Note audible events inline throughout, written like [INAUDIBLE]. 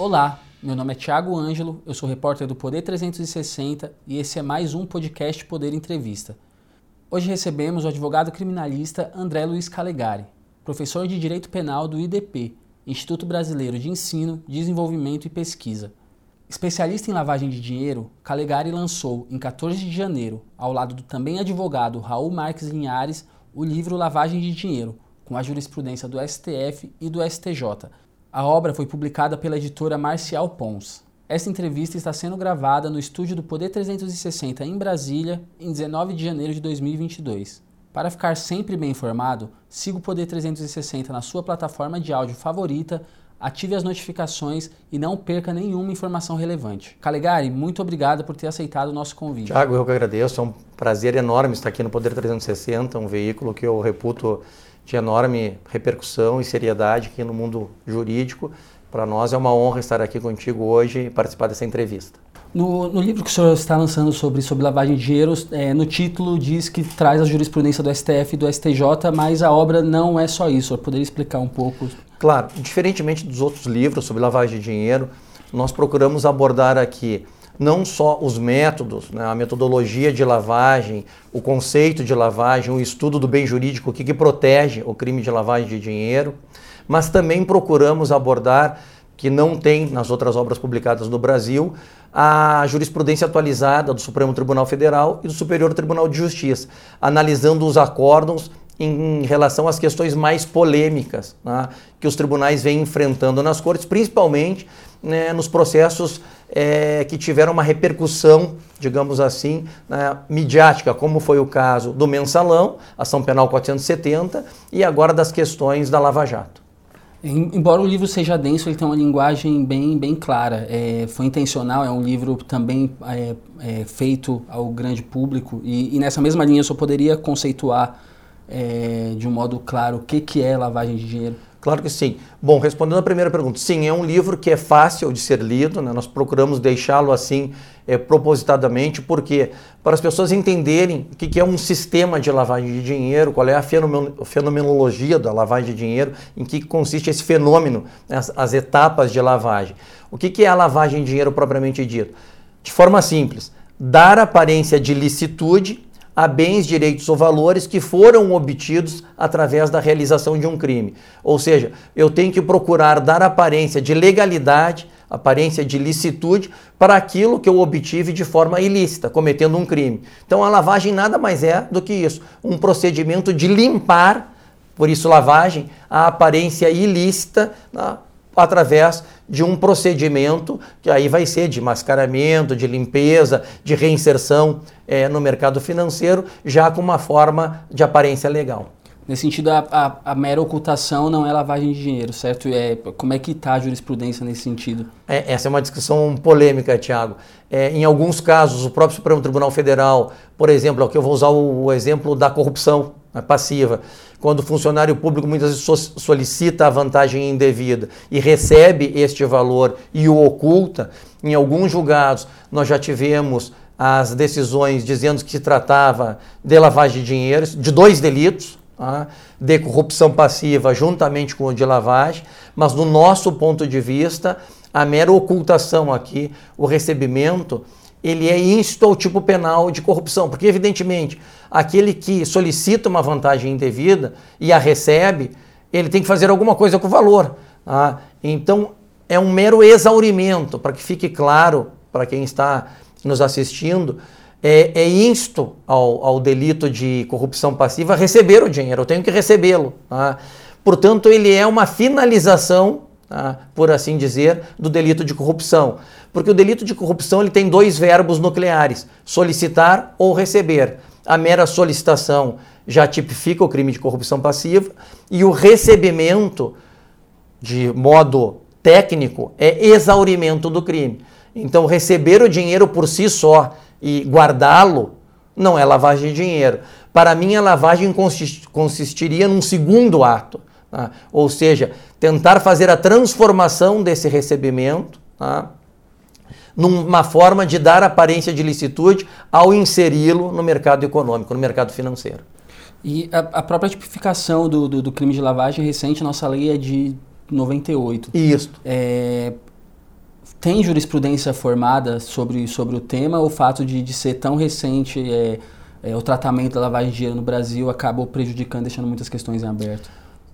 Olá, meu nome é Thiago Ângelo, eu sou repórter do Poder 360 e esse é mais um podcast Poder Entrevista. Hoje recebemos o advogado criminalista André Luiz Calegari, professor de Direito Penal do IDP, Instituto Brasileiro de Ensino, Desenvolvimento e Pesquisa. Especialista em lavagem de dinheiro, Calegari lançou, em 14 de janeiro, ao lado do também advogado Raul Marques Linhares, o livro Lavagem de Dinheiro, com a jurisprudência do STF e do STJ, a obra foi publicada pela editora Marcial Pons. Esta entrevista está sendo gravada no estúdio do Poder 360 em Brasília, em 19 de janeiro de 2022. Para ficar sempre bem informado, siga o Poder 360 na sua plataforma de áudio favorita, ative as notificações e não perca nenhuma informação relevante. Calegari, muito obrigado por ter aceitado o nosso convite. Tiago, eu que agradeço. É um prazer enorme estar aqui no Poder 360, um veículo que eu reputo de enorme repercussão e seriedade aqui no mundo jurídico. Para nós é uma honra estar aqui contigo hoje e participar dessa entrevista. No, no, livro que o senhor está lançando sobre, sobre lavagem de dinheiro, é, no título diz que traz a jurisprudência do STF e do STJ, mas a obra não é só isso. Eu poderia explicar um pouco? Claro, diferentemente dos outros livros sobre lavagem de dinheiro, nós procuramos abordar aqui não só os métodos, né, a metodologia de lavagem, o conceito de lavagem, o estudo do bem jurídico, o que, que protege o crime de lavagem de dinheiro, mas também procuramos abordar, que não tem nas outras obras publicadas no Brasil, a jurisprudência atualizada do Supremo Tribunal Federal e do Superior Tribunal de Justiça, analisando os acórdãos em relação às questões mais polêmicas né, que os tribunais vêm enfrentando nas cortes, principalmente né, nos processos é, que tiveram uma repercussão, digamos assim, né, midiática, como foi o caso do mensalão, ação penal 470, e agora das questões da Lava Jato. Embora o livro seja denso, ele tem uma linguagem bem, bem clara. É, foi intencional, é um livro também é, é, feito ao grande público. E, e, nessa mesma linha eu só poderia conceituar é, de um modo claro o que, que é lavagem de dinheiro. Claro que sim. Bom, respondendo a primeira pergunta, sim, é um livro que é fácil de ser lido, né? nós procuramos deixá-lo assim é, propositadamente, porque para as pessoas entenderem o que, é um sistema de lavagem de dinheiro, qual é a fenomenologia da lavagem de dinheiro, em que consiste esse fenômeno, né? as, as, etapas de lavagem. O que é a lavagem de dinheiro propriamente dito? De forma simples, dar aparência de licitude a bens, direitos ou valores que foram obtidos através da realização de um crime. Ou seja, eu tenho que procurar dar aparência de legalidade, aparência de licitude para aquilo que eu obtive de forma ilícita, cometendo um crime. Então a lavagem nada mais é do que isso, um procedimento de limpar, por isso lavagem, a aparência ilícita né, através de um procedimento que aí vai ser de mascaramento, de limpeza, de reinserção é, no mercado financeiro, já com uma forma de aparência legal. Nesse sentido, a, a, a, mera ocultação não é lavagem de dinheiro, certo? É, como é que está a jurisprudência nesse sentido? É, essa é uma discussão polêmica, Tiago. É, em alguns casos, o próprio Supremo Tribunal Federal, por exemplo, aqui eu vou usar o, o exemplo da corrupção né, passiva, quando o funcionário público muitas vezes solicita a vantagem indevida e recebe este valor e o oculta, em alguns julgados nós já tivemos as decisões dizendo que se tratava de lavagem de dinheiro, de dois delitos? De corrupção passiva juntamente com o de lavagem, mas do nosso ponto de vista, a mera ocultação aqui, o recebimento, ele é isto ao tipo penal de corrupção, porque evidentemente aquele que solicita uma vantagem indevida e a recebe, ele tem que fazer alguma coisa com o valor. Tá? Então é um mero exaurimento, para que fique claro para quem está nos assistindo, é, é insto ao, ao, delito de corrupção passiva receber o dinheiro, eu tenho que recebê-lo. Tá? Portanto, ele é uma finalização, tá? por assim dizer, do delito de corrupção. Porque o delito de corrupção ele tem dois verbos nucleares: solicitar ou receber. A mera solicitação já tipifica o crime de corrupção passiva e o recebimento, de modo técnico, é exaurimento do crime. Então, receber o dinheiro por si só e guardá-lo não é lavagem de dinheiro. Para mim, a lavagem consistiria num segundo ato, tá? ou seja, tentar fazer a transformação desse recebimento tá? numa forma de dar aparência de licitude ao inseri-lo no mercado econômico, no mercado financeiro. E a, a própria tipificação do, do, do, crime de lavagem recente, nossa lei é de 98. Isso. É, tem jurisprudência formada sobre, sobre o tema o fato de, de ser tão recente é, é, o tratamento da lavagem de dinheiro no Brasil acabou prejudicando, deixando muitas questões em aberto?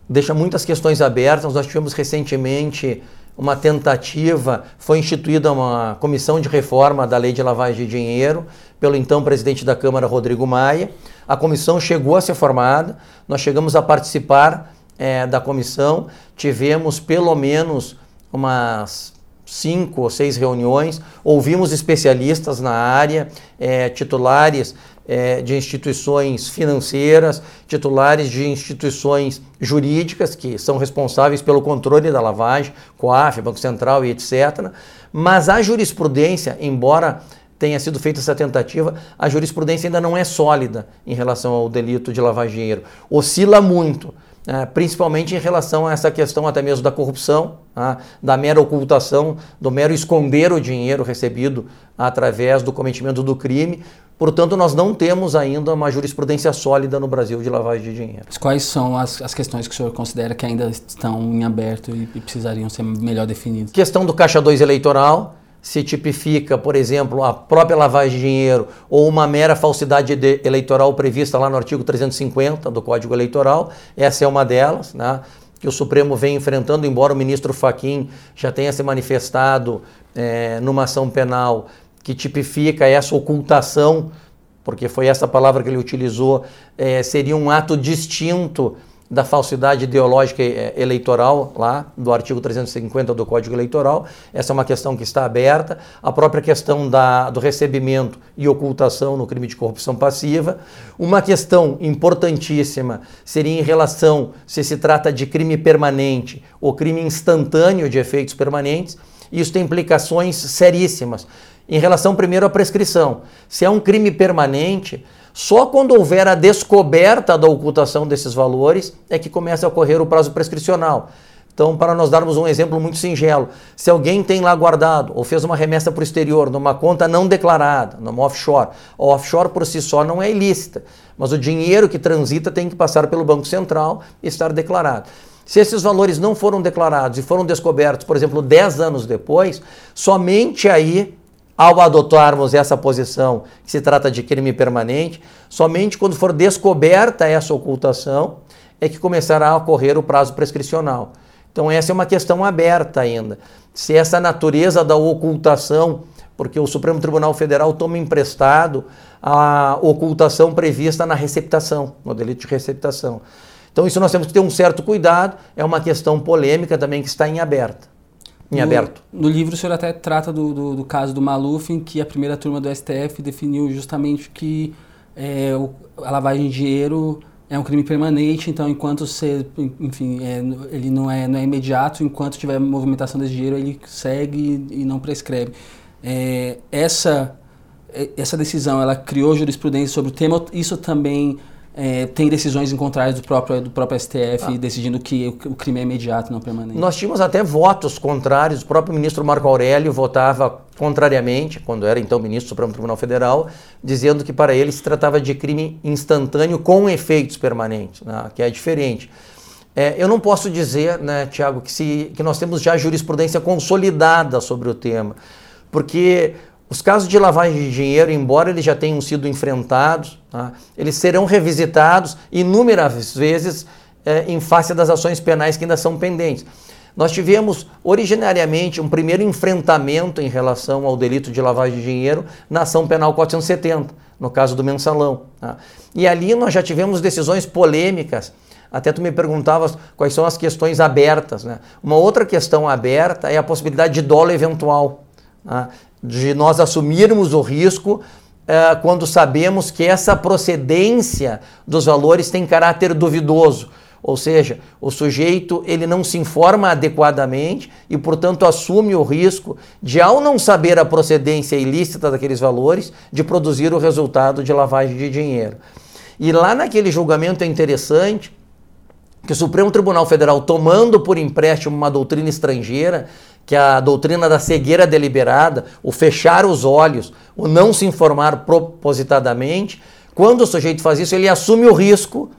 Deixa muitas questões abertas. Nós tivemos recentemente uma tentativa, foi instituída uma comissão de reforma da lei de lavagem de dinheiro pelo então presidente da Câmara, Rodrigo Maia. A comissão chegou a ser formada, nós chegamos a participar é, da comissão, tivemos pelo menos umas cinco ou seis reuniões, ouvimos especialistas na área, é, titulares é, de instituições financeiras, titulares de instituições jurídicas que são responsáveis pelo controle da lavagem, COAF, Banco Central e etc. Mas a jurisprudência, embora tenha sido feita essa tentativa, a jurisprudência ainda não é sólida em relação ao delito de lavagem dinheiro. Oscila muito. É, principalmente em relação a essa questão até mesmo da corrupção, tá? da mera ocultação, do mero esconder o dinheiro recebido através do cometimento do crime. Portanto, nós não temos ainda uma jurisprudência sólida no Brasil de lavagem de dinheiro. Quais são as, as questões que o senhor considera que ainda estão em aberto e, e precisariam ser melhor definidas? Questão do caixa 2 eleitoral, se tipifica, por exemplo, a própria lavagem de dinheiro ou uma mera falsidade eleitoral prevista lá no artigo 350 do Código Eleitoral. Essa é uma delas, né, que o Supremo vem enfrentando, embora o ministro Faquim já tenha se manifestado é, numa ação penal que tipifica essa ocultação, porque foi essa palavra que ele utilizou, é, seria um ato distinto da falsidade ideológica eh, eleitoral, lá do artigo 350 do Código Eleitoral. Essa é uma questão que está aberta. A própria questão da, do recebimento e ocultação no crime de corrupção passiva. Uma questão importantíssima seria em relação se se trata de crime permanente ou crime instantâneo de efeitos permanentes. Isso tem implicações seríssimas. Em relação, primeiro, à prescrição. Se é um crime permanente, só quando houver a descoberta da ocultação desses valores é que começa a ocorrer o prazo prescricional. Então, para nós darmos um exemplo muito singelo, se alguém tem lá guardado ou fez uma remessa para o exterior numa conta não declarada, numa offshore, a offshore por si só não é ilícita, mas o dinheiro que transita tem que passar pelo Banco Central e estar declarado. Se esses valores não foram declarados e foram descobertos, por exemplo, 10 anos depois, somente aí ao adotarmos essa posição, que se trata de crime permanente, somente quando for descoberta essa ocultação é que começará a ocorrer o prazo prescricional. Então, essa é uma questão aberta ainda. Se essa natureza da ocultação, porque o Supremo Tribunal Federal toma emprestado a ocultação prevista na receptação, no delito de receptação. Então, isso nós temos que ter um certo cuidado, é uma questão polêmica também que está em aberta em no, aberto. No livro o senhor até trata do, do, do, caso do Maluf, em que a primeira turma do STF definiu justamente que é, o, a lavagem de dinheiro é um crime permanente, então enquanto você, enfim, é, ele não é, não é imediato, enquanto tiver movimentação desse dinheiro, ele segue e não prescreve. É, essa, é, essa decisão, ela criou jurisprudência sobre o tema, isso também é, tem decisões em contrário do próprio, do próprio STF ah. decidindo que o, o, crime é imediato, não permanente. Nós tínhamos até votos contrários. O próprio ministro Marco Aurélio votava contrariamente, quando era então ministro do Supremo Tribunal Federal, dizendo que para ele se tratava de crime instantâneo com efeitos permanentes, né, que é diferente. É, eu não posso dizer, né, Tiago, que, se, que nós temos já jurisprudência consolidada sobre o tema, porque os casos de lavagem de dinheiro, embora eles já tenham sido enfrentados, tá, eles serão revisitados inúmeras vezes é, em face das ações penais que ainda são pendentes. Nós tivemos originariamente um primeiro enfrentamento em relação ao delito de lavagem de dinheiro na ação penal 470, no caso do mensalão. Tá? E ali nós já tivemos decisões polêmicas. Até tu me perguntavas quais são as questões abertas. Né? Uma outra questão aberta é a possibilidade de dolo eventual. Tá? De nós assumirmos o risco é, quando sabemos que essa procedência dos valores tem caráter duvidoso. Ou seja, o sujeito ele não se informa adequadamente e, portanto, assume o risco de, ao não saber a procedência ilícita daqueles valores, de produzir o resultado de lavagem de dinheiro. E lá naquele julgamento é interessante que o Supremo Tribunal Federal, tomando por empréstimo uma doutrina estrangeira, que a doutrina da cegueira deliberada, o fechar os olhos, o não se informar propositadamente, quando o sujeito faz isso, ele assume o risco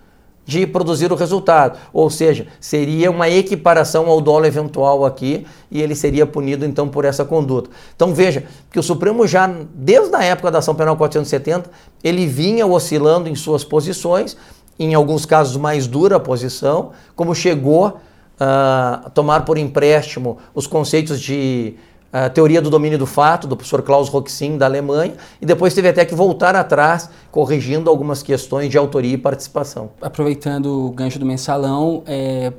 de produzir o resultado. Ou seja, seria uma equiparação ao dolo eventual aqui e ele seria punido então por essa conduta. Então veja que o Supremo já, desde a época da ação penal 470, ele vinha oscilando em suas posições, em alguns casos mais dura a posição, como chegou ah, tomar por empréstimo os conceitos de a teoria do domínio do fato, do professor Klaus Roxin, da Alemanha, e depois teve até que voltar atrás, corrigindo algumas questões de autoria e participação. Aproveitando o gancho do mensalão, é,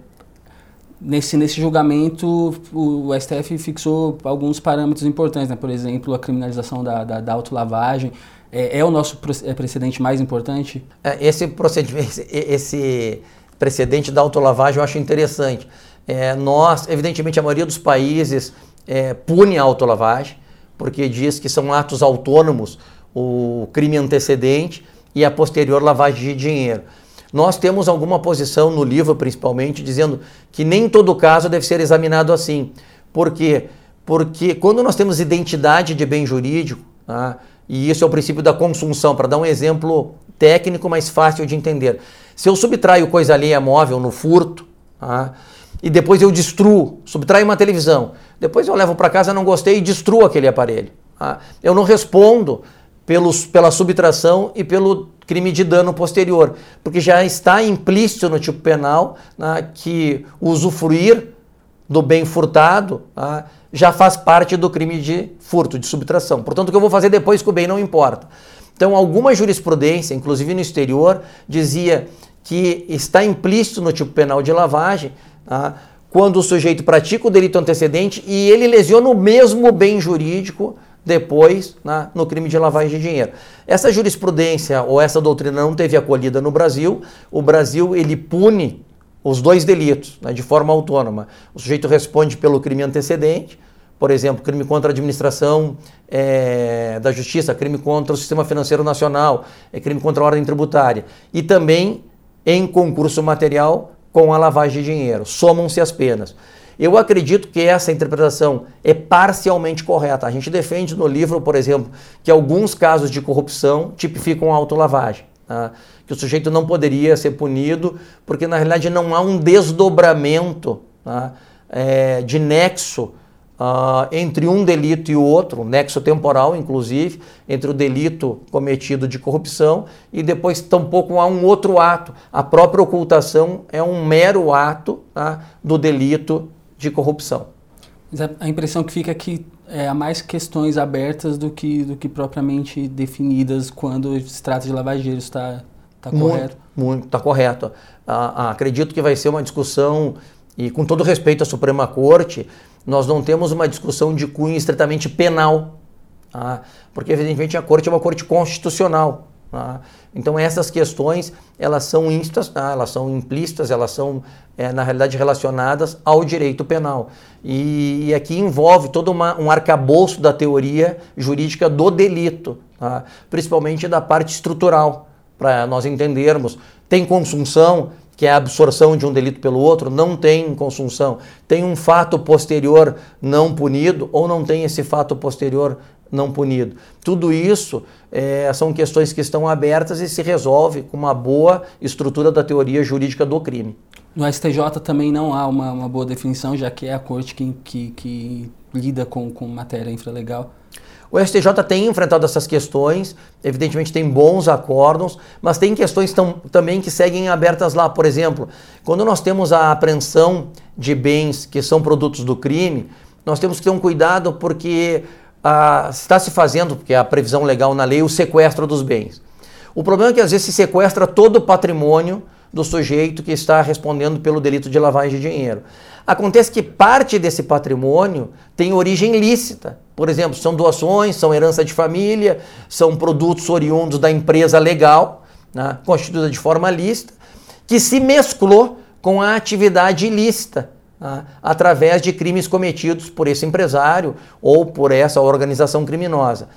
nesse, nesse julgamento o, o, STF fixou alguns parâmetros importantes, né? por exemplo, a criminalização da, da, da autolavagem. É, é o nosso é, precedente mais importante? É, esse, procedimento, [LAUGHS] esse precedente da autolavagem eu acho interessante. É, nós, evidentemente, a maioria dos países é, pune a autolavagem, porque diz que são atos autônomos o crime antecedente e a posterior lavagem de dinheiro. Nós temos alguma posição no livro, principalmente, dizendo que nem todo caso deve ser examinado assim. Por quê? Porque quando nós temos identidade de bem jurídico, tá? e isso é o princípio da consunção, para dar um exemplo técnico mais fácil de entender. Se eu subtraio coisa alheia móvel no furto, tá? e depois eu destruo, subtraio uma televisão, depois eu levo para casa, não gostei e destruo aquele aparelho. Tá? Eu não respondo pelos, pela subtração e pelo crime de dano posterior, porque já está implícito no tipo penal né, que usufruir do bem furtado tá, já faz parte do crime de furto, de subtração. Portanto, o que eu vou fazer depois com o bem não importa. Então, alguma jurisprudência, inclusive no exterior, dizia que está implícito no tipo penal de lavagem tá, quando o sujeito pratica o delito antecedente e ele lesiona o mesmo bem jurídico depois né, no crime de lavagem de dinheiro. Essa jurisprudência ou essa doutrina não teve acolhida no Brasil. O Brasil ele pune os dois delitos né, de forma autônoma. O sujeito responde pelo crime antecedente, por exemplo, crime contra a administração é, da justiça, crime contra o sistema financeiro nacional, é crime contra a ordem tributária. E também em concurso material com a lavagem de dinheiro. Somam-se as penas. Eu acredito que essa interpretação é parcialmente correta. A gente defende no livro, por exemplo, que alguns casos de corrupção tipificam a autolavagem. Tá? Que o sujeito não poderia ser punido, porque na realidade não há um desdobramento tá? é, de nexo Uh, entre um delito e o outro, nexo temporal, inclusive, entre o delito cometido de corrupção e depois tampouco há um outro ato. A própria ocultação é um mero ato tá, do delito de corrupção. A impressão que fica é que é, há mais questões abertas do que, do que propriamente definidas quando se trata de lavageiros, está tá correto? Muito, está correto. Uh, uh, acredito que vai ser uma discussão, e com todo respeito à Suprema Corte, nós não temos uma discussão de cunho estritamente penal, tá? porque evidentemente a corte é uma corte constitucional. Tá? Então essas questões elas são instas, tá? elas são implícitas, elas são é, na realidade relacionadas ao direito penal e, e aqui envolve todo uma, um arcabouço da teoria jurídica do delito, principalmente da parte estrutural para nós entendermos tem consunção que é a absorção de um delito pelo outro, não tem consunção. Tem um fato posterior não punido ou não tem esse fato posterior não punido. Tudo isso é, são questões que estão abertas e se resolve com uma boa estrutura da teoria jurídica do crime. No STJ também não há uma, uma boa definição, já que é a corte que, que, que lida com, com matéria infralegal. O STJ tem enfrentado essas questões, evidentemente tem bons acórdons, mas tem questões tam, também que seguem abertas lá. Por exemplo, quando nós temos a apreensão de bens que são produtos do crime, nós temos que ter um cuidado porque ah, está se fazendo, porque é a previsão legal na lei, o sequestro dos bens. O problema é que às vezes se sequestra todo o patrimônio do sujeito que está respondendo pelo delito de lavagem de dinheiro. Acontece que parte desse patrimônio tem origem lícita. Por exemplo, são doações, são herança de família, são produtos oriundos da empresa legal, né, constituída de forma lícita, que se mesclou com a atividade ilícita, né, através de crimes cometidos por esse empresário ou por essa organização criminosa.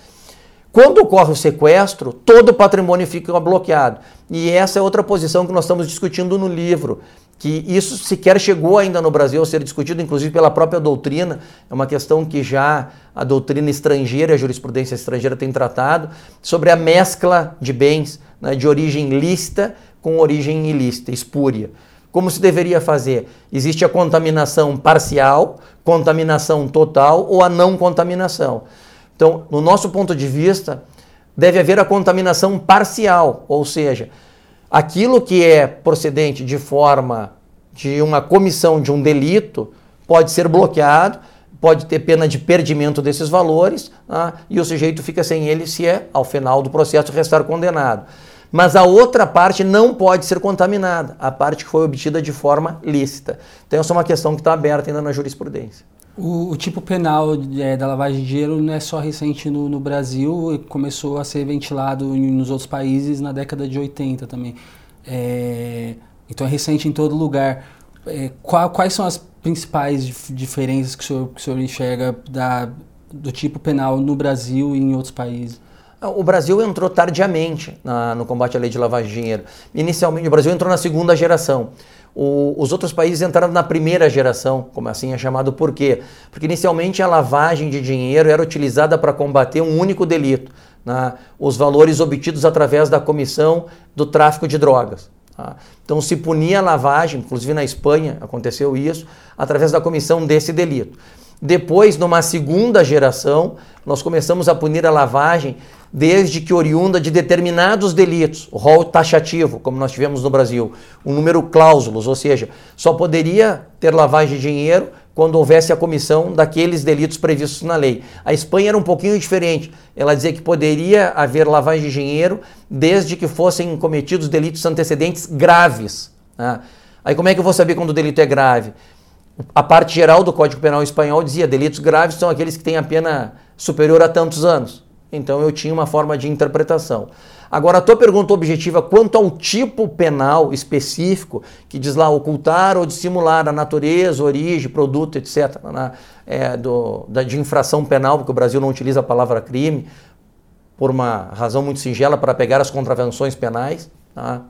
Quando ocorre o sequestro, todo o patrimônio fica bloqueado. E essa é outra posição que nós estamos discutindo no livro, que isso sequer chegou ainda no Brasil a ser discutido, inclusive pela própria doutrina. É uma questão que já a doutrina estrangeira, a jurisprudência estrangeira tem tratado, sobre a mescla de bens né, de origem lícita com origem ilícita, espúria. Como se deveria fazer? Existe a contaminação parcial, contaminação total ou a não contaminação. Então, no nosso ponto de vista, deve haver a contaminação parcial, ou seja, aquilo que é procedente de forma de uma comissão de um delito pode ser bloqueado, pode ter pena de perdimento desses valores ah, e o sujeito fica sem ele se é, ao final do processo, restar condenado. Mas a outra parte não pode ser contaminada, a parte que foi obtida de forma lícita. Então, essa é uma questão que está aberta ainda na jurisprudência. O, o tipo penal é, da lavagem de dinheiro não é só recente no, no Brasil, começou a ser ventilado nos outros países na década de 80 também. É, então é recente em todo lugar. É, qual, quais são as principais dif diferenças que o senhor, que o senhor enxerga da, do tipo penal no Brasil e em outros países? O Brasil entrou tardiamente na, no combate à lei de lavagem de dinheiro. Inicialmente, o Brasil entrou na segunda geração. O, os outros países entraram na primeira geração, como assim é chamado, por quê? Porque inicialmente a lavagem de dinheiro era utilizada para combater um único delito, né? os valores obtidos através da comissão do tráfico de drogas. Tá? Então se punia a lavagem, inclusive na Espanha aconteceu isso, através da comissão desse delito. Depois, numa segunda geração, nós começamos a punir a lavagem desde que oriunda de determinados delitos, rol taxativo, como nós tivemos no Brasil, um número cláusulos, ou seja, só poderia ter lavagem de dinheiro quando houvesse a comissão daqueles delitos previstos na lei. A Espanha era um pouquinho diferente. Ela dizia que poderia haver lavagem de dinheiro desde que fossem cometidos delitos antecedentes graves. Né? Aí como é que eu vou saber quando o delito é grave? A parte geral do Código Penal espanhol dizia delitos graves são aqueles que têm a pena superior a tantos anos. Então eu tinha uma forma de interpretação. Agora, a tua pergunta objetiva quanto ao tipo penal específico, que diz lá ocultar ou dissimular a natureza, origem, produto, etc., né, é, do, da, de infração penal, porque o Brasil não utiliza a palavra crime, por uma razão muito singela, para pegar as contravenções penais. Tá?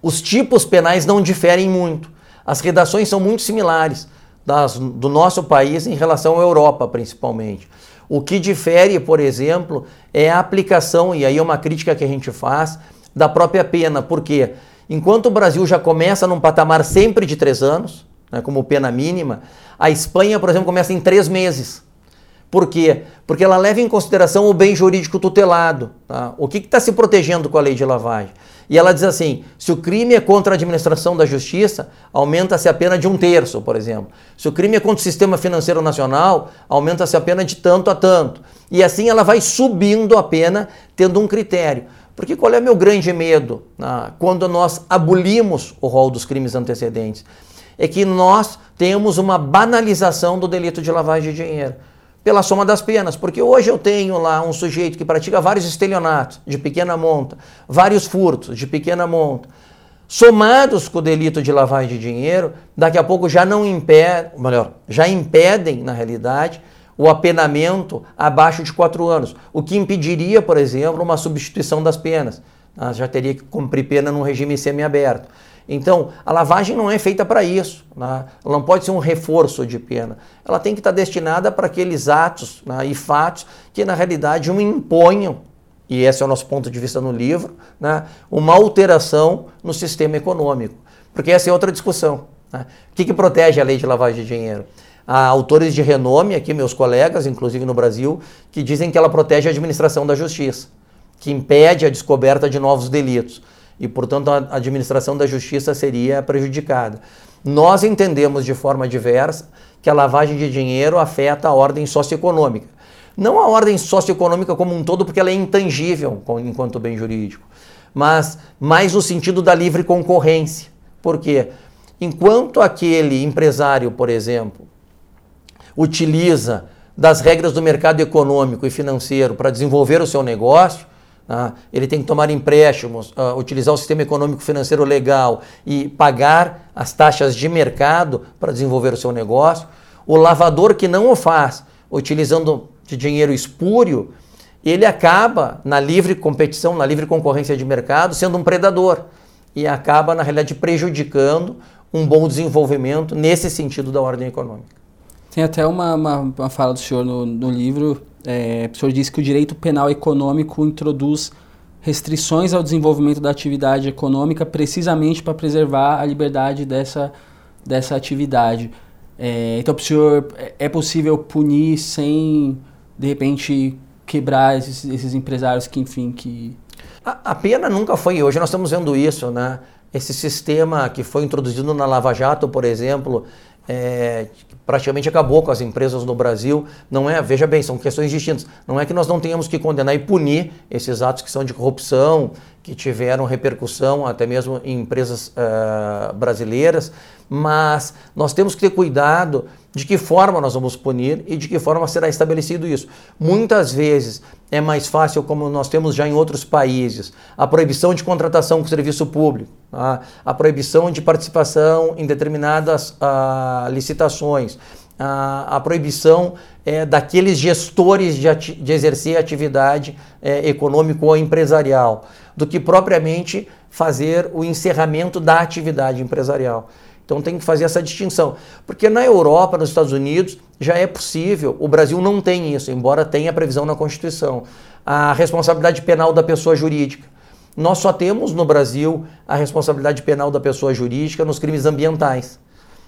Os tipos penais não diferem muito. As redações são muito similares das, do nosso país em relação à Europa, principalmente. O que difere, por exemplo, é a aplicação, e aí é uma crítica que a gente faz, da própria pena. Por quê? Enquanto o Brasil já começa num patamar sempre de três anos, né, como pena mínima, a Espanha, por exemplo, começa em três meses. Por quê? Porque ela leva em consideração o bem jurídico tutelado. Tá? O que está se protegendo com a lei de lavagem? E ela diz assim: se o crime é contra a administração da justiça, aumenta-se a pena de um terço, por exemplo. Se o crime é contra o sistema financeiro nacional, aumenta-se a pena de tanto a tanto. E assim ela vai subindo a pena, tendo um critério. Porque qual é o meu grande medo ah, quando nós abolimos o rol dos crimes antecedentes? É que nós temos uma banalização do delito de lavagem de dinheiro pela soma das penas, porque hoje eu tenho lá um sujeito que pratica vários estelionatos de pequena monta, vários furtos de pequena monta, somados com o delito de lavagem de dinheiro, daqui a pouco já não impedem, melhor, já impedem, na realidade, o apenamento abaixo de quatro anos, o que impediria, por exemplo, uma substituição das penas. Ah, já teria que cumprir pena num regime semiaberto. Então, a lavagem não é feita para isso. Né? Ela não pode ser um reforço de pena. Ela tem que estar destinada para aqueles atos né, e fatos que, na realidade, um imponham, e esse é o nosso ponto de vista no livro, né, uma alteração no sistema econômico. Porque essa é outra discussão. Né? O que, que protege a lei de lavagem de dinheiro? Há autores de renome, aqui meus colegas, inclusive no Brasil, que dizem que ela protege a administração da justiça, que impede a descoberta de novos delitos e, portanto, a administração da justiça seria prejudicada. Nós entendemos de forma diversa que a lavagem de dinheiro afeta a ordem socioeconômica. Não a ordem socioeconômica como um todo, porque ela é intangível enquanto bem jurídico, mas mais no sentido da livre concorrência. Por quê? Enquanto aquele empresário, por exemplo, utiliza das regras do mercado econômico e financeiro para desenvolver o seu negócio, ah, ele tem que tomar empréstimos, uh, utilizar o sistema econômico financeiro legal e pagar as taxas de mercado para desenvolver o seu negócio. O lavador que não o faz, utilizando de dinheiro espúrio, ele acaba na livre competição, na livre concorrência de mercado, sendo um predador e acaba, na realidade, prejudicando um bom desenvolvimento nesse sentido da ordem econômica. Tem até uma, uma, uma fala do senhor no, no livro é, o senhor disse que o direito penal econômico introduz restrições ao desenvolvimento da atividade econômica precisamente para preservar a liberdade dessa, dessa atividade. É, então, para o senhor, é, é possível punir sem, de repente, quebrar esses, esses empresários que, enfim, que... A, a pena nunca foi, hoje nós estamos vendo isso, né? Esse sistema que foi introduzido na Lava Jato, por exemplo, é, praticamente acabou com as empresas no Brasil. Não é, veja bem, são questões distintas. Não é que nós não tenhamos que condenar e punir esses atos que são de corrupção, que tiveram repercussão até mesmo em empresas uh, brasileiras, mas nós temos que ter cuidado de que forma nós vamos punir e de que forma será estabelecido isso. Muitas vezes é mais fácil, como nós temos já em outros países, a proibição de contratação com serviço público, tá? a proibição de participação em determinadas uh, licitações, a, a proibição é, daqueles gestores de, ati de exercer atividade é, econômica ou empresarial, do que propriamente fazer o encerramento da atividade empresarial. Então tem que fazer essa distinção. Porque na Europa, nos Estados Unidos, já é possível, o Brasil não tem isso, embora tenha previsão na Constituição, a responsabilidade penal da pessoa jurídica. Nós só temos no Brasil a responsabilidade penal da pessoa jurídica nos crimes ambientais.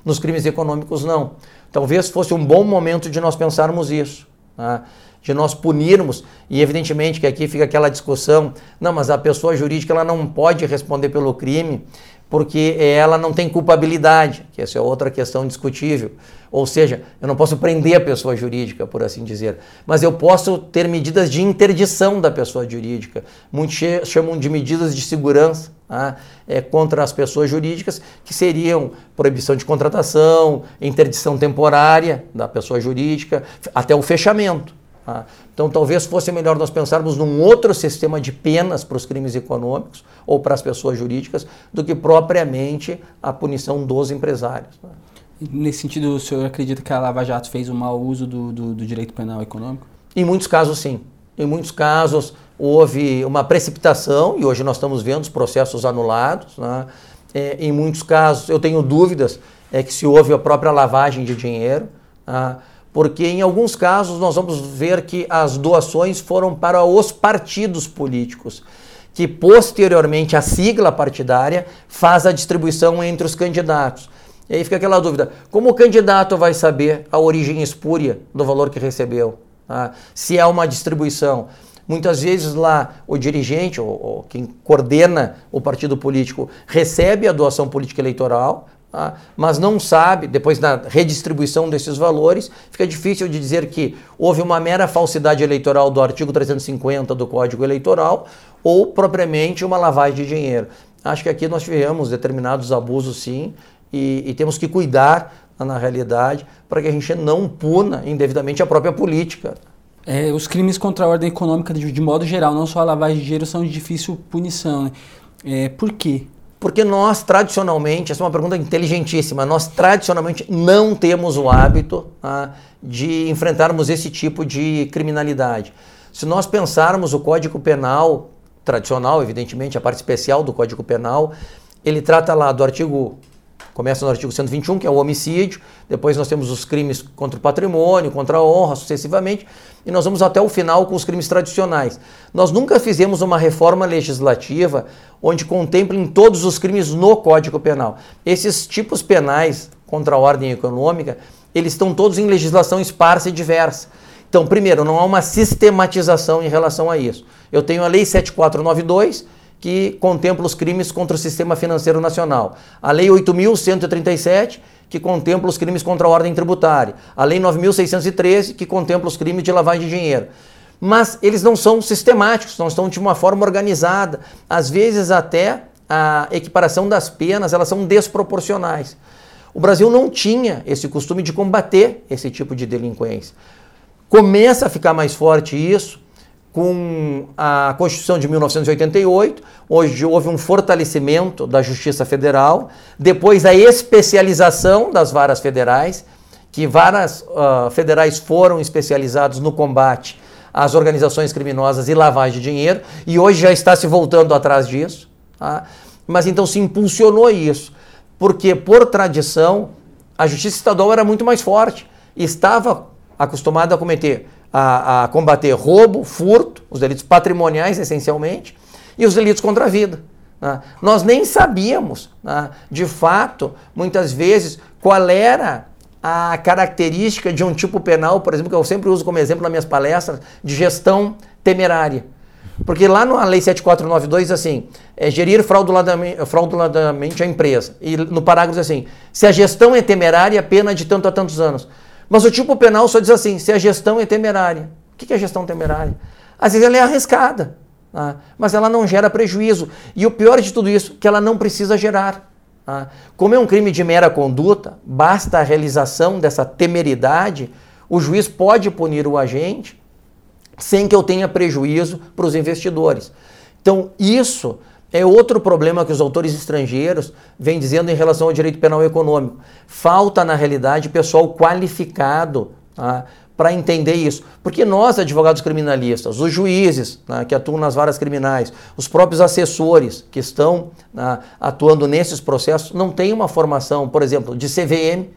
Nos crimes econômicos, não. Talvez fosse um bom momento de nós pensarmos isso. Tá? De nós punirmos, e evidentemente que aqui fica aquela discussão, não, mas a pessoa jurídica ela não pode responder pelo crime porque ela não tem culpabilidade, que essa é outra questão discutível. Ou seja, eu não posso prender a pessoa jurídica, por assim dizer, mas eu posso ter medidas de interdição da pessoa jurídica. Muitos chamam de medidas de segurança tá? é, contra as pessoas jurídicas, que seriam proibição de contratação, interdição temporária da pessoa jurídica, até o fechamento. Tá? Então, talvez fosse melhor nós pensarmos num outro sistema de penas para os crimes econômicos ou para as pessoas jurídicas do que propriamente a punição dos empresários. Né? Nesse sentido, o senhor acredita que a Lava Jato fez um mau uso do, do, do direito penal econômico? Em muitos casos, sim. Em muitos casos, houve uma precipitação, e hoje nós estamos vendo os processos anulados. Né? É, em muitos casos, eu tenho dúvidas é, que se houve a própria lavagem de dinheiro. Né? Porque em alguns casos nós vamos ver que as doações foram para os partidos políticos, que posteriormente a sigla partidária faz a distribuição entre os candidatos. E aí fica aquela dúvida: como o candidato vai saber a origem espúria do valor que recebeu? Tá? Se é uma distribuição. Muitas vezes lá o dirigente, ou, ou, quem coordena o partido político, recebe a doação política eleitoral, Tá? mas não sabe, depois da redistribuição desses valores, fica difícil de dizer que houve uma mera falsidade eleitoral do artigo 350 do Código Eleitoral ou propriamente uma lavagem de dinheiro. Acho que aqui nós tivemos determinados abusos sim e, e temos que cuidar na realidade para que a gente não puna indevidamente a própria política. É, os crimes contra a ordem econômica, de, de, modo geral, não só a lavagem de dinheiro, são de difícil punição. Né? É, por quê? Porque nós, tradicionalmente, essa é uma pergunta inteligentíssima, nós tradicionalmente não temos o hábito ah, de enfrentarmos esse tipo de criminalidade. Se nós pensarmos o Código Penal tradicional, evidentemente, a parte especial do Código Penal, ele trata lá do artigo Começa no artigo 121, que é o homicídio, depois nós temos os crimes contra o patrimônio, contra a honra, sucessivamente, e nós vamos até o final com os crimes tradicionais. Nós nunca fizemos uma reforma legislativa onde contemplem todos os crimes no Código Penal. Esses tipos penais contra a ordem econômica, eles estão todos em legislação esparsa e diversa. Então, primeiro, não há uma sistematização em relação a isso. Eu tenho a Lei 7492, que contempla os crimes contra o sistema financeiro nacional. A Lei 8.137, que contempla os crimes contra a ordem tributária. A Lei 9.613, que contempla os crimes de lavagem de dinheiro. Mas eles não são sistemáticos, não estão de uma forma organizada. Às vezes até a equiparação das penas, elas são desproporcionais. O Brasil não tinha esse costume de combater esse tipo de delinquência. Começa a ficar mais forte isso com a Constituição de 1988, hoje houve um fortalecimento da Justiça Federal, depois a especialização das varas federais, que varas uh, federais foram especializados no combate às organizações criminosas e lavagem de dinheiro, e hoje já está se voltando atrás disso. Tá? Mas então se impulsionou isso, porque por tradição a Justiça Estadual era muito mais forte, estava acostumada a cometer a, a combater roubo, furto, os delitos patrimoniais essencialmente, e os delitos contra a vida. Né? Nós nem sabíamos, né, de fato, muitas vezes, qual era a característica de um tipo penal, por exemplo, que eu sempre uso como exemplo nas minhas palestras, de gestão temerária. Porque lá na Lei 7492 assim, é gerir fraudulentamente, fraudulentamente a empresa. E no parágrafo assim, se a gestão é temerária, pena de tanto a tantos anos. Mas o tipo penal só diz assim, se a gestão é temerária. O que é gestão temerária? Às vezes ela é arriscada, tá? mas ela não gera prejuízo. E o pior de tudo isso, que ela não precisa gerar. Tá? Como é um crime de mera conduta, basta a realização dessa temeridade, o juiz pode punir o agente sem que eu tenha prejuízo para os investidores. Então, isso é outro problema que os autores estrangeiros vêm dizendo em relação ao direito penal econômico. Falta, na realidade, pessoal qualificado tá, para entender isso. Porque nós, advogados criminalistas, os juízes né, que atuam nas varas criminais, os próprios assessores que estão né, atuando nesses processos, não têm uma formação, por exemplo, de CVM,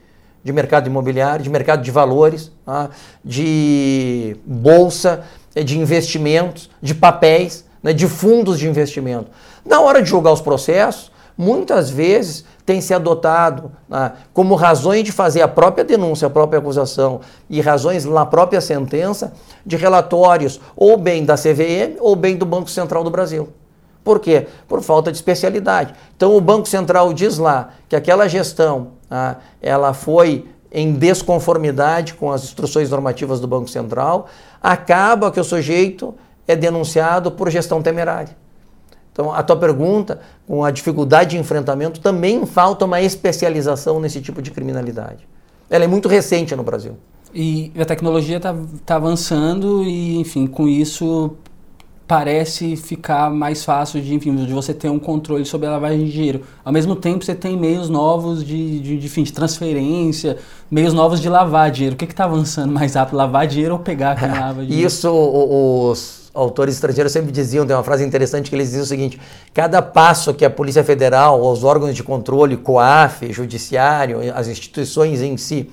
de mercado imobiliário, de mercado de valores, tá? de bolsa, de investimentos, de papéis, né? de fundos de investimento. Na hora de julgar os processos, muitas vezes tem se adotado né, como razões de fazer a própria denúncia, a própria acusação e razões na própria sentença de relatórios ou bem da CVM ou bem do Banco Central do Brasil. Por quê? Por falta de especialidade. Então o Banco Central diz lá que aquela gestão ah, ela foi em desconformidade com as instruções normativas do Banco Central, acaba que o sujeito é denunciado por gestão temerária. Então, a tua pergunta, com a dificuldade de enfrentamento, também falta uma especialização nesse tipo de criminalidade. Ela é muito recente no Brasil. E a tecnologia está tá avançando e, enfim, com isso parece ficar mais fácil de, enfim, de você ter um controle sobre a lavagem de dinheiro. Ao mesmo tempo, você tem meios novos de, de, de, enfim, de transferência, meios novos de lavar dinheiro. O que está avançando mais rápido, lavar dinheiro ou pegar quem [LAUGHS] lava dinheiro? Isso, os autores estrangeiros sempre diziam, tem uma frase interessante que eles diziam o seguinte, cada passo que a Polícia Federal, os órgãos de controle, COAF, Judiciário, as instituições em si,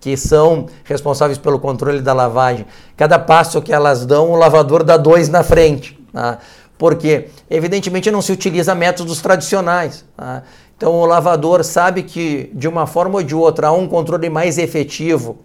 que são responsáveis pelo controle da lavagem, cada passo que elas dão, o lavador dá dois na frente. Tá? Porque, evidentemente, não se utiliza métodos tradicionais. Tá? Então, o lavador sabe que, de uma forma ou de outra, há um controle mais efetivo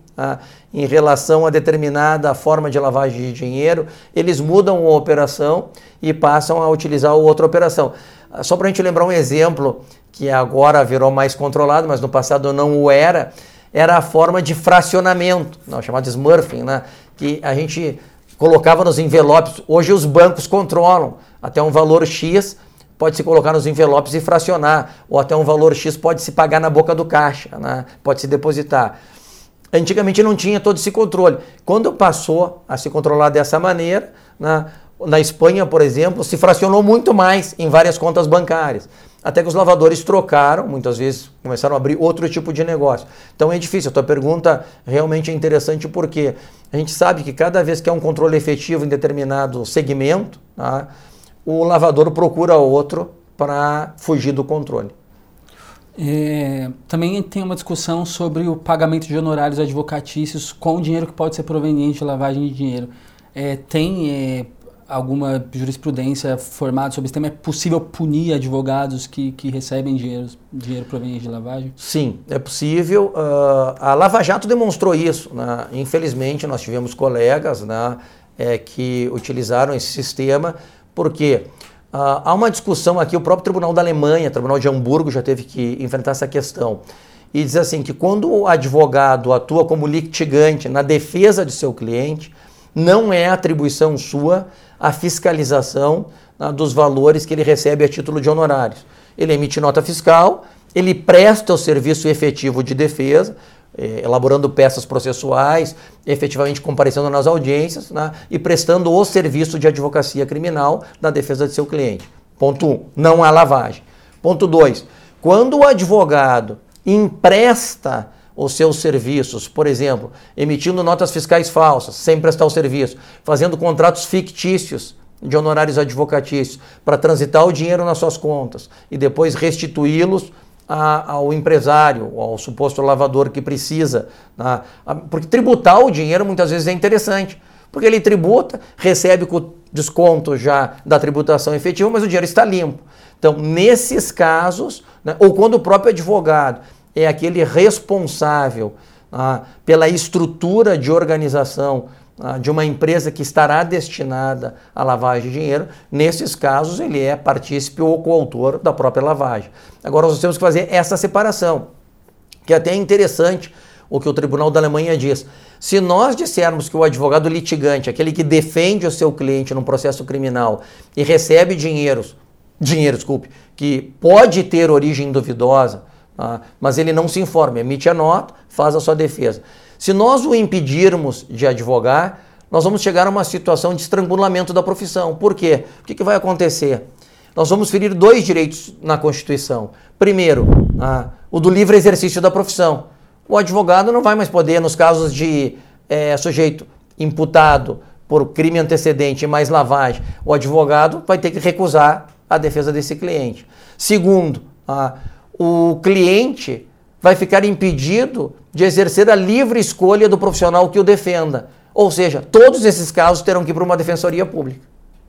em relação a determinada forma de lavagem de dinheiro, eles mudam a operação e passam a utilizar outra operação. Só para a gente lembrar um exemplo que agora virou mais controlado, mas no passado não o era, era a forma de fracionamento, não, chamado smurfing, né? que a gente colocava nos envelopes. Hoje os bancos controlam até um valor X pode se colocar nos envelopes e fracionar, ou até um valor X pode se pagar na boca do caixa, né? pode se depositar. Antigamente não tinha todo esse controle. Quando passou a se controlar dessa maneira, né? na Espanha, por exemplo, se fracionou muito mais em várias contas bancárias. Até que os lavadores trocaram, muitas vezes começaram a abrir outro tipo de negócio. Então é difícil. A tua pergunta realmente é interessante porque a gente sabe que cada vez que há um controle efetivo em determinado segmento, tá, o lavador procura outro para fugir do controle. É, também tem uma discussão sobre o pagamento de honorários advocatícios com dinheiro que pode ser proveniente de lavagem de dinheiro. É, tem é, alguma jurisprudência formada sobre esse tema? É possível punir advogados que, que recebem dinheiro, dinheiro proveniente de lavagem? Sim, é possível. Uh, a Lava Jato demonstrou isso. Né? Infelizmente, nós tivemos colegas né, é, que utilizaram esse sistema, porque uh, há uma discussão aqui, o próprio Tribunal da Alemanha, Tribunal de Hamburgo, já teve que enfrentar essa questão. E diz assim que quando o advogado atua como litigante na defesa de seu cliente, não é atribuição sua a fiscalização né, dos valores que ele recebe a título de honorários. Ele emite nota fiscal, ele presta o serviço efetivo de defesa, eh, elaborando peças processuais, efetivamente comparecendo nas audiências né, e prestando o serviço de advocacia criminal na defesa de seu cliente. Ponto 1. Um, não há lavagem. Ponto 2. Quando o advogado empresta os seus serviços, por exemplo, emitindo notas fiscais falsas, sem prestar o serviço, fazendo contratos fictícios de honorários advocatícios para transitar o dinheiro nas suas contas e depois restituí-los ao empresário, ao suposto lavador que precisa. Né? Porque tributar o dinheiro muitas vezes é interessante, Porque ele tributa, recebe com desconto já da tributação efetiva, mas o dinheiro está limpo. Então, nesses casos, né, ou quando o próprio advogado é aquele responsável ah, pela estrutura de organização de uma empresa que estará destinada à lavagem de dinheiro, nesses casos ele é partícipe ou coautor da própria lavagem. Agora nós temos que fazer essa separação, que é até é interessante o que o Tribunal da Alemanha diz. Se nós dissermos que o advogado litigante, aquele que defende o seu cliente num processo criminal e recebe dinheiros, dinheiro, desculpe, que pode ter origem duvidosa, ah, mas ele não se informa, emite a nota, faz a sua defesa. Se nós o impedirmos de advogar, nós vamos chegar a uma situação de estrangulamento da profissão. Por quê? O que, que vai acontecer? Nós vamos ferir dois direitos na Constituição. Primeiro, ah, o do livre exercício da profissão. O advogado não vai mais poder, nos casos de é, sujeito imputado por crime antecedente e mais lavagem, o advogado vai ter que recusar a defesa desse cliente. Segundo, ah, o cliente vai ficar impedido de exercer a livre escolha do profissional que o defenda. Ou seja, todos esses casos terão que ir para uma defensoria pública.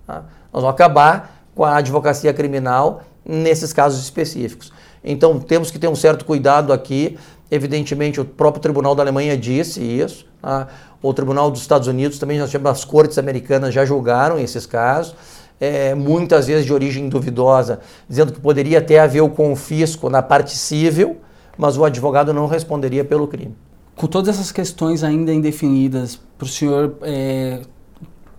Tá? Nós vamos acabar com a advocacia criminal nesses casos específicos. Então temos que ter um certo cuidado aqui. Evidentemente, o próprio Tribunal da Alemanha disse isso. Tá? O Tribunal dos Estados Unidos também, nós tivemos, as cortes americanas já julgaram esses casos é, muitas vezes de origem duvidosa, dizendo que poderia até haver o confisco na parte civil, mas o advogado não responderia pelo crime. Com todas essas questões ainda indefinidas, para o senhor é,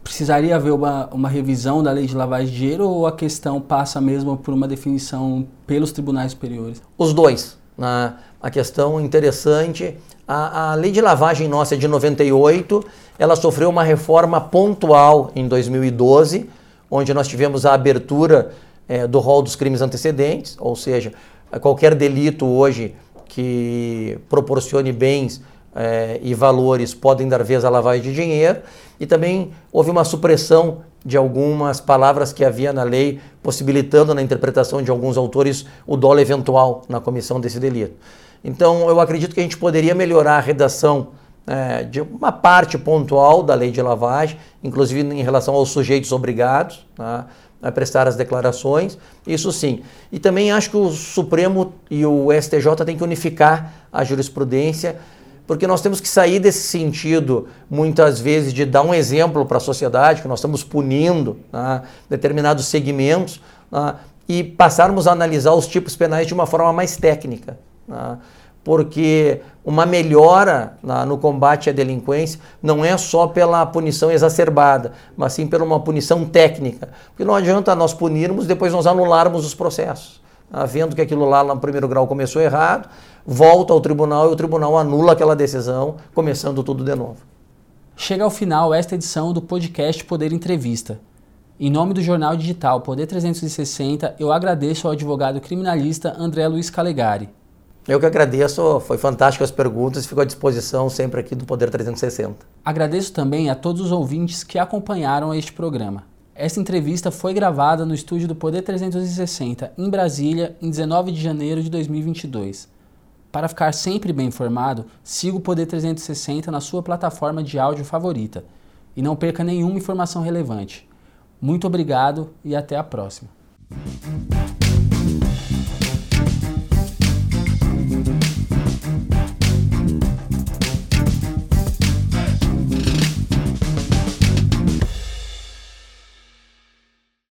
precisaria haver uma, uma revisão da lei de lavagem de dinheiro ou a questão passa mesmo por uma definição pelos tribunais superiores? Os dois. Né? A questão interessante, a, a lei de lavagem nossa é de 98, ela sofreu uma reforma pontual em 2012, onde nós tivemos a abertura é, do rol dos crimes antecedentes, ou seja, qualquer delito hoje que proporcione bens é, e valores podem dar vez à lavagem de dinheiro, e também houve uma supressão de algumas palavras que havia na lei, possibilitando na interpretação de alguns autores o dolo eventual na comissão desse delito. Então, eu acredito que a gente poderia melhorar a redação é, de uma parte pontual da lei de lavagem, inclusive em relação aos sujeitos obrigados tá, a prestar as declarações, isso sim. E também acho que o Supremo e o STJ têm que unificar a jurisprudência, porque nós temos que sair desse sentido, muitas vezes, de dar um exemplo para a sociedade, que nós estamos punindo tá, determinados segmentos, tá, e passarmos a analisar os tipos penais de uma forma mais técnica. Tá porque uma melhora na, no combate à delinquência não é só pela punição exacerbada, mas sim pela uma punição técnica. Porque não adianta nós punirmos depois nós anularmos os processos. Ah, vendo que aquilo lá no primeiro grau começou errado, volta ao tribunal e o tribunal anula aquela decisão, começando tudo de novo. Chega ao final esta edição do podcast Poder Entrevista. Em nome do jornal digital Poder 360, eu agradeço ao advogado criminalista André Luiz Calegari. Eu que agradeço, foi fantástico as perguntas e fico à disposição sempre aqui do Poder 360. Agradeço também a todos os ouvintes que acompanharam este programa. Esta entrevista foi gravada no estúdio do Poder 360, em Brasília, em 19 de janeiro de 2022. Para ficar sempre bem informado, siga o Poder 360 na sua plataforma de áudio favorita e não perca nenhuma informação relevante. Muito obrigado e até a próxima.